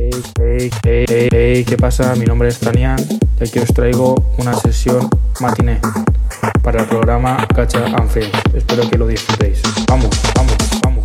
Hey, hey, hey, hey, ¿qué pasa? Mi nombre es Tanian y aquí os traigo una sesión matiné para el programa Gacha and Friends. Espero que lo disfrutéis. Vamos, vamos, vamos,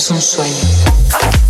Es un sueño.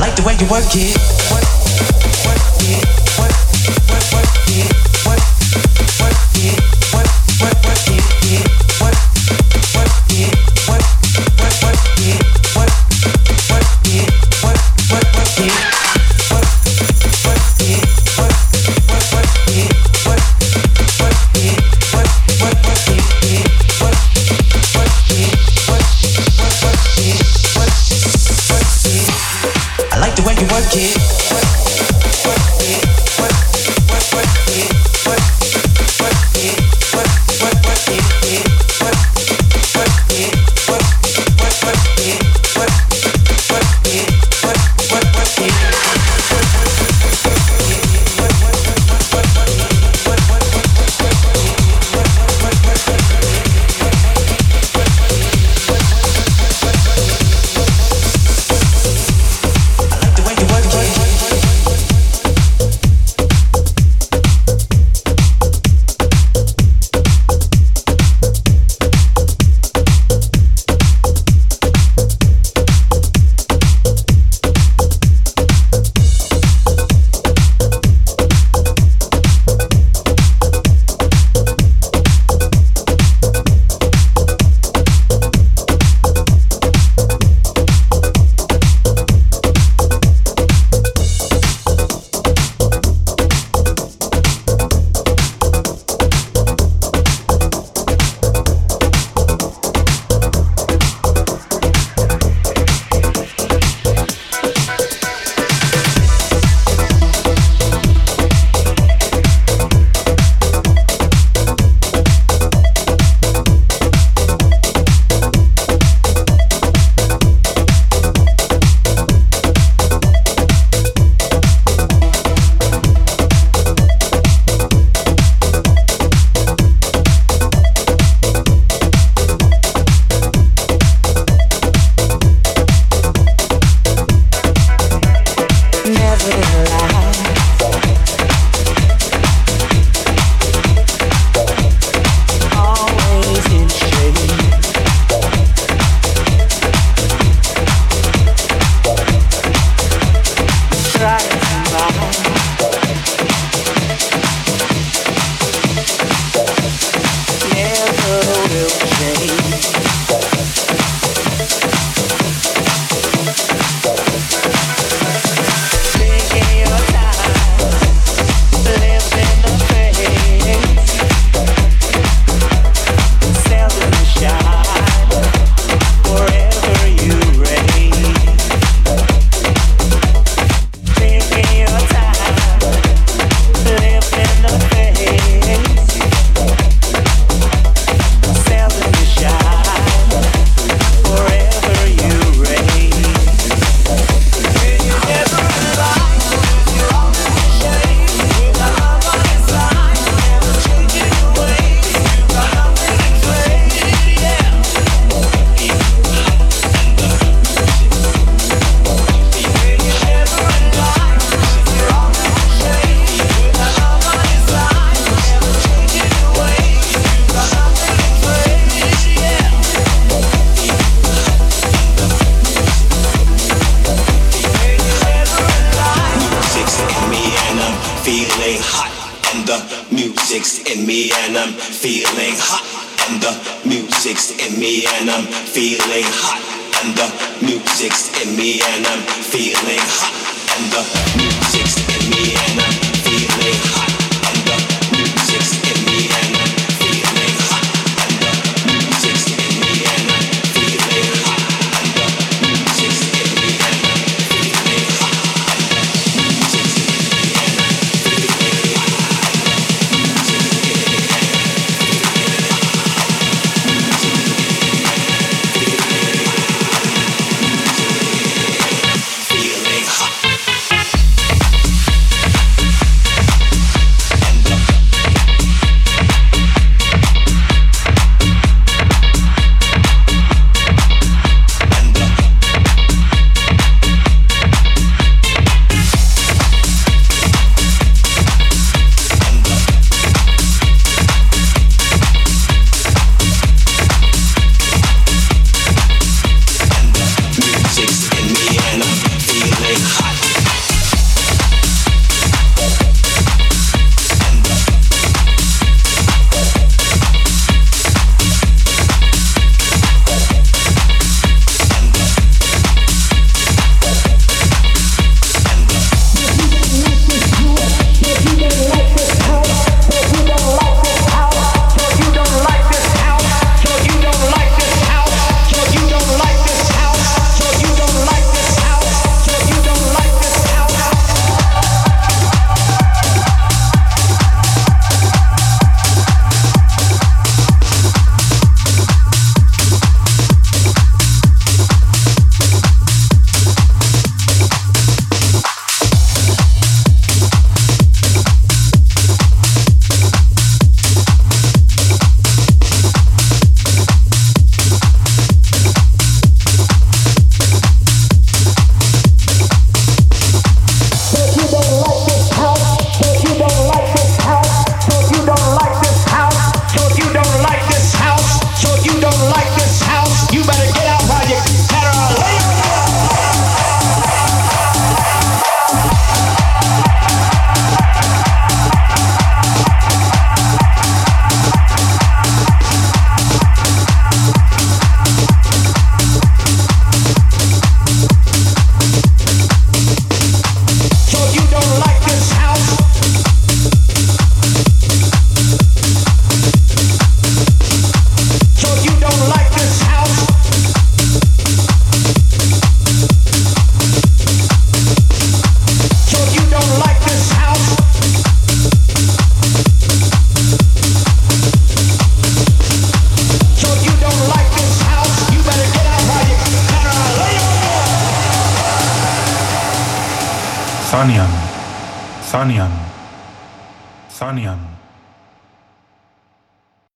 like the way you work it. Work